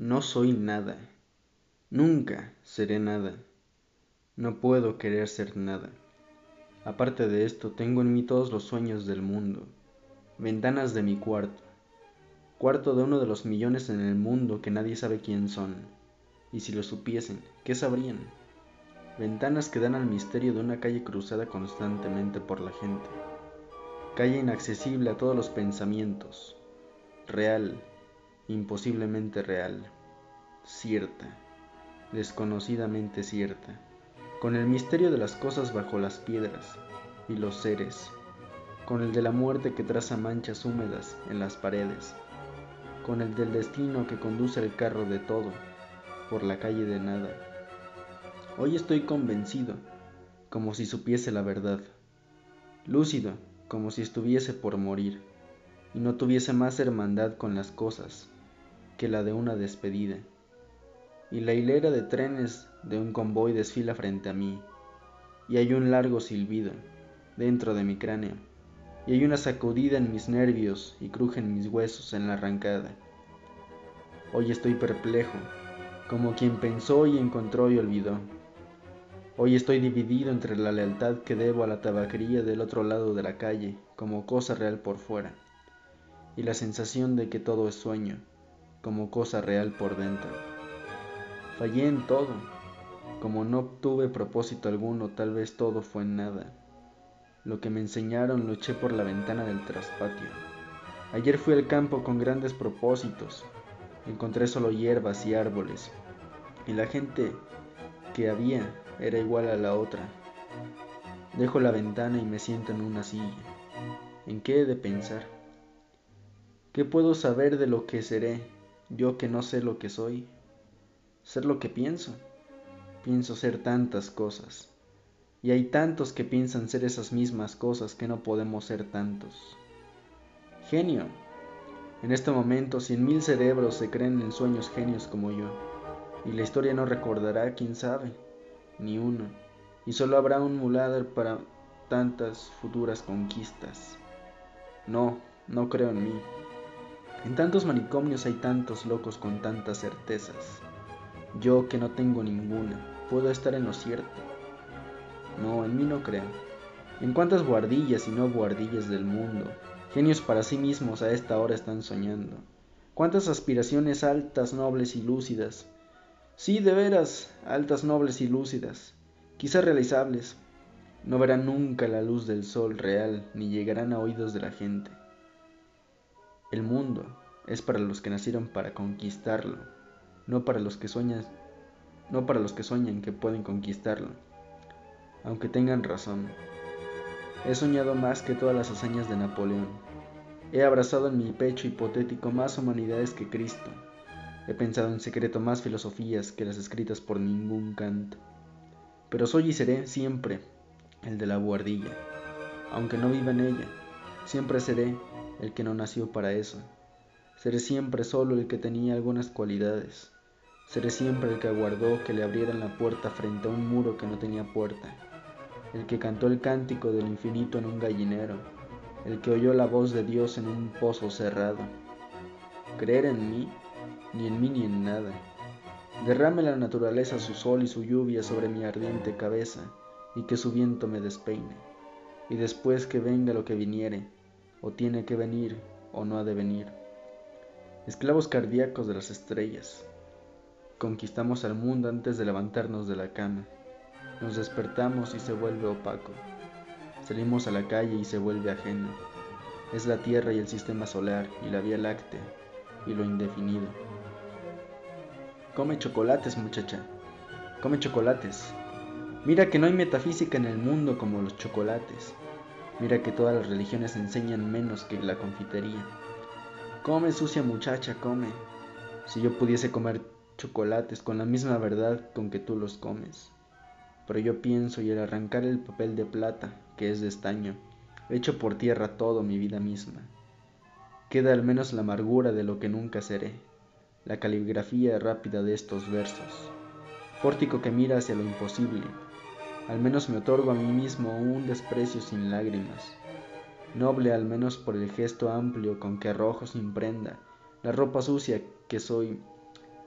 No soy nada. Nunca seré nada. No puedo querer ser nada. Aparte de esto, tengo en mí todos los sueños del mundo. Ventanas de mi cuarto. Cuarto de uno de los millones en el mundo que nadie sabe quién son. Y si lo supiesen, ¿qué sabrían? Ventanas que dan al misterio de una calle cruzada constantemente por la gente. Calle inaccesible a todos los pensamientos. Real, imposiblemente real. Cierta, desconocidamente cierta con el misterio de las cosas bajo las piedras y los seres, con el de la muerte que traza manchas húmedas en las paredes, con el del destino que conduce el carro de todo por la calle de nada. Hoy estoy convencido, como si supiese la verdad, lúcido, como si estuviese por morir, y no tuviese más hermandad con las cosas que la de una despedida y la hilera de trenes de un convoy desfila frente a mí, y hay un largo silbido dentro de mi cráneo, y hay una sacudida en mis nervios y crujen mis huesos en la arrancada. Hoy estoy perplejo, como quien pensó y encontró y olvidó. Hoy estoy dividido entre la lealtad que debo a la tabaquería del otro lado de la calle, como cosa real por fuera, y la sensación de que todo es sueño, como cosa real por dentro. Fallé en todo. Como no tuve propósito alguno, tal vez todo fue en nada. Lo que me enseñaron lo eché por la ventana del traspatio. Ayer fui al campo con grandes propósitos. Encontré solo hierbas y árboles. Y la gente que había era igual a la otra. Dejo la ventana y me siento en una silla. ¿En qué he de pensar? ¿Qué puedo saber de lo que seré, yo que no sé lo que soy? ser lo que pienso. Pienso ser tantas cosas. Y hay tantos que piensan ser esas mismas cosas que no podemos ser tantos. Genio. En este momento cien mil cerebros se creen en sueños genios como yo. Y la historia no recordará, quién sabe, ni uno. Y solo habrá un Mulader para tantas futuras conquistas. No, no creo en mí. En tantos manicomios hay tantos locos con tantas certezas. Yo que no tengo ninguna, puedo estar en lo cierto. No, en mí no creo. En cuántas guardillas y no guardillas del mundo, genios para sí mismos a esta hora están soñando. Cuántas aspiraciones altas, nobles y lúcidas. Sí, de veras, altas, nobles y lúcidas, quizás realizables. No verán nunca la luz del sol real ni llegarán a oídos de la gente. El mundo es para los que nacieron para conquistarlo no para los que sueñan, no para los que sueñan que pueden conquistarlo, aunque tengan razón. He soñado más que todas las hazañas de Napoleón. He abrazado en mi pecho hipotético más humanidades que Cristo. He pensado en secreto más filosofías que las escritas por ningún canto. Pero soy y seré siempre el de la buhardilla. Aunque no viva en ella, siempre seré el que no nació para eso. Seré siempre solo el que tenía algunas cualidades. Seré siempre el que aguardó que le abrieran la puerta frente a un muro que no tenía puerta, el que cantó el cántico del infinito en un gallinero, el que oyó la voz de Dios en un pozo cerrado. Creer en mí, ni en mí ni en nada. Derrame la naturaleza su sol y su lluvia sobre mi ardiente cabeza, y que su viento me despeine. Y después que venga lo que viniere, o tiene que venir, o no ha de venir. Esclavos cardíacos de las estrellas, Conquistamos al mundo antes de levantarnos de la cama. Nos despertamos y se vuelve opaco. Salimos a la calle y se vuelve ajeno. Es la Tierra y el sistema solar y la Vía Láctea y lo indefinido. Come chocolates, muchacha. Come chocolates. Mira que no hay metafísica en el mundo como los chocolates. Mira que todas las religiones enseñan menos que la confitería. Come, sucia muchacha, come. Si yo pudiese comer chocolates con la misma verdad con que tú los comes. Pero yo pienso y al arrancar el papel de plata, que es de estaño, echo por tierra todo mi vida misma. Queda al menos la amargura de lo que nunca seré, la caligrafía rápida de estos versos. Pórtico que mira hacia lo imposible, al menos me otorgo a mí mismo un desprecio sin lágrimas, noble al menos por el gesto amplio con que arrojo sin prenda la ropa sucia que soy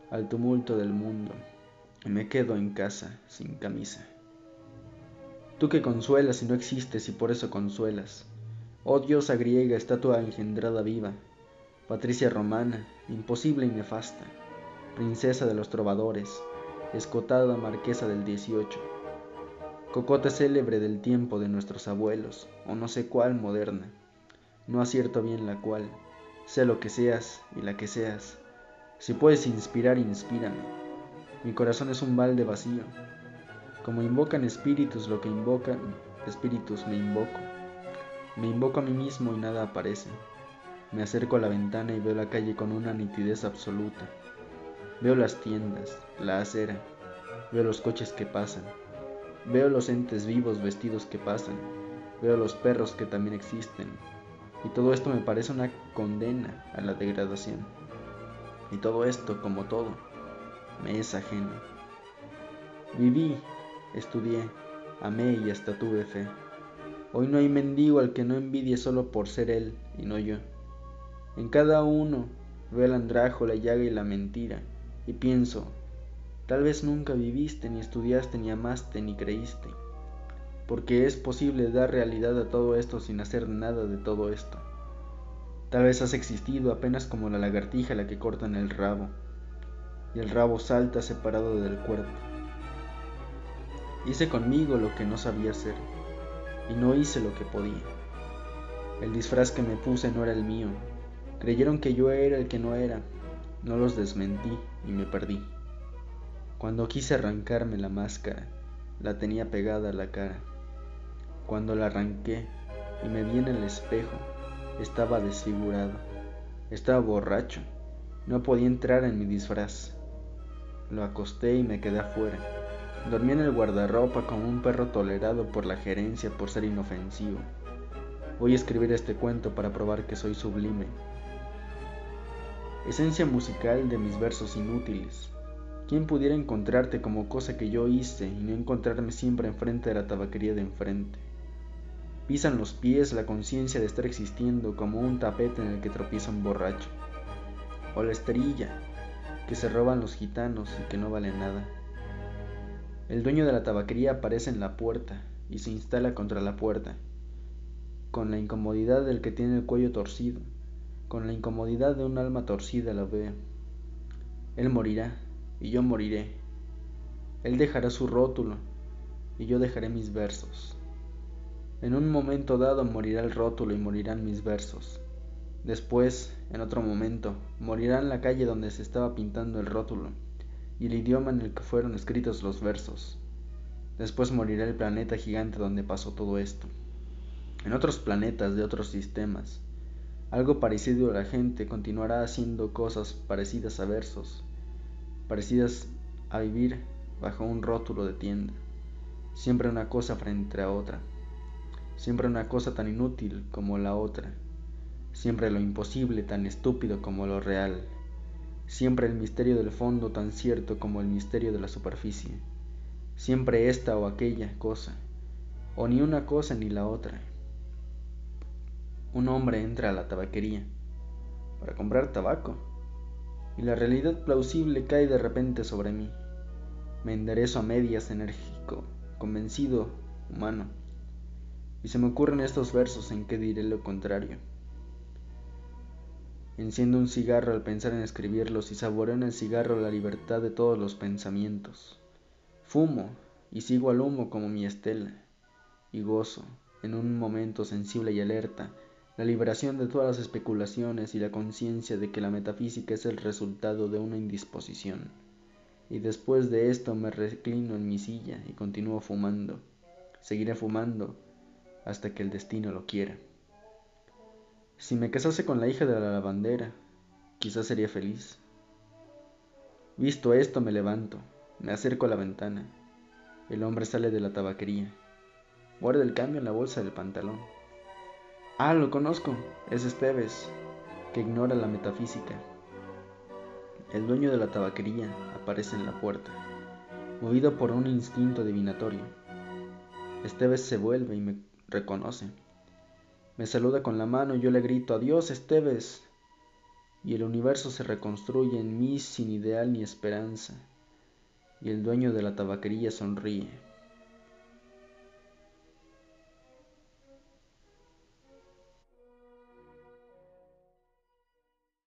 al tumulto del mundo. Y me quedo en casa sin camisa. Tú que consuelas y no existes y por eso consuelas. Oh diosa griega, estatua engendrada viva, patricia romana, imposible y nefasta, princesa de los trovadores, escotada marquesa del 18, cocote célebre del tiempo de nuestros abuelos, o no sé cuál moderna, no acierto bien la cual, sé lo que seas y la que seas, si puedes inspirar, inspírame, mi corazón es un balde vacío, como invocan espíritus lo que invocan espíritus me invoco. Me invoco a mí mismo y nada aparece. Me acerco a la ventana y veo la calle con una nitidez absoluta. Veo las tiendas, la acera, veo los coches que pasan, veo los entes vivos vestidos que pasan, veo los perros que también existen. Y todo esto me parece una condena a la degradación. Y todo esto, como todo, me es ajeno. Viví Estudié, amé y hasta tuve fe. Hoy no hay mendigo al que no envidie solo por ser él y no yo. En cada uno veo el andrajo, la llaga y la mentira, y pienso, tal vez nunca viviste, ni estudiaste, ni amaste, ni creíste, porque es posible dar realidad a todo esto sin hacer nada de todo esto. Tal vez has existido apenas como la lagartija a la que cortan el rabo, y el rabo salta separado del cuerpo. Hice conmigo lo que no sabía hacer y no hice lo que podía. El disfraz que me puse no era el mío. Creyeron que yo era el que no era. No los desmentí y me perdí. Cuando quise arrancarme la máscara, la tenía pegada a la cara. Cuando la arranqué y me vi en el espejo, estaba desfigurado. Estaba borracho. No podía entrar en mi disfraz. Lo acosté y me quedé afuera. Dormí en el guardarropa como un perro tolerado por la gerencia por ser inofensivo. Voy a escribir este cuento para probar que soy sublime. Esencia musical de mis versos inútiles. ¿Quién pudiera encontrarte como cosa que yo hice y no encontrarme siempre enfrente de la tabaquería de enfrente? Pisan los pies la conciencia de estar existiendo como un tapete en el que tropieza un borracho. O la esterilla que se roban los gitanos y que no vale nada. El dueño de la tabaquería aparece en la puerta y se instala contra la puerta, con la incomodidad del que tiene el cuello torcido, con la incomodidad de un alma torcida la veo. Él morirá y yo moriré. Él dejará su rótulo y yo dejaré mis versos. En un momento dado morirá el rótulo y morirán mis versos. Después, en otro momento, morirá en la calle donde se estaba pintando el rótulo y el idioma en el que fueron escritos los versos. Después morirá el planeta gigante donde pasó todo esto. En otros planetas de otros sistemas, algo parecido a la gente continuará haciendo cosas parecidas a versos, parecidas a vivir bajo un rótulo de tienda, siempre una cosa frente a otra, siempre una cosa tan inútil como la otra, siempre lo imposible tan estúpido como lo real. Siempre el misterio del fondo tan cierto como el misterio de la superficie, siempre esta o aquella cosa, o ni una cosa ni la otra. Un hombre entra a la tabaquería para comprar tabaco y la realidad plausible cae de repente sobre mí. Me enderezo a medias enérgico, convencido, humano, y se me ocurren estos versos en que diré lo contrario. Enciendo un cigarro al pensar en escribirlos y saboreo en el cigarro la libertad de todos los pensamientos. Fumo y sigo al humo como mi estela y gozo, en un momento sensible y alerta, la liberación de todas las especulaciones y la conciencia de que la metafísica es el resultado de una indisposición. Y después de esto me reclino en mi silla y continúo fumando. Seguiré fumando hasta que el destino lo quiera. Si me casase con la hija de la lavandera, quizás sería feliz. Visto esto, me levanto, me acerco a la ventana. El hombre sale de la tabaquería. Guarda el cambio en la bolsa del pantalón. Ah, lo conozco, es Esteves, que ignora la metafísica. El dueño de la tabaquería aparece en la puerta, movido por un instinto adivinatorio. Esteves se vuelve y me reconoce. Me saluda con la mano y yo le grito, adiós, Esteves. y el universo se reconstruye en mí sin ideal ni esperanza, y el dueño de la tabaquería sonríe.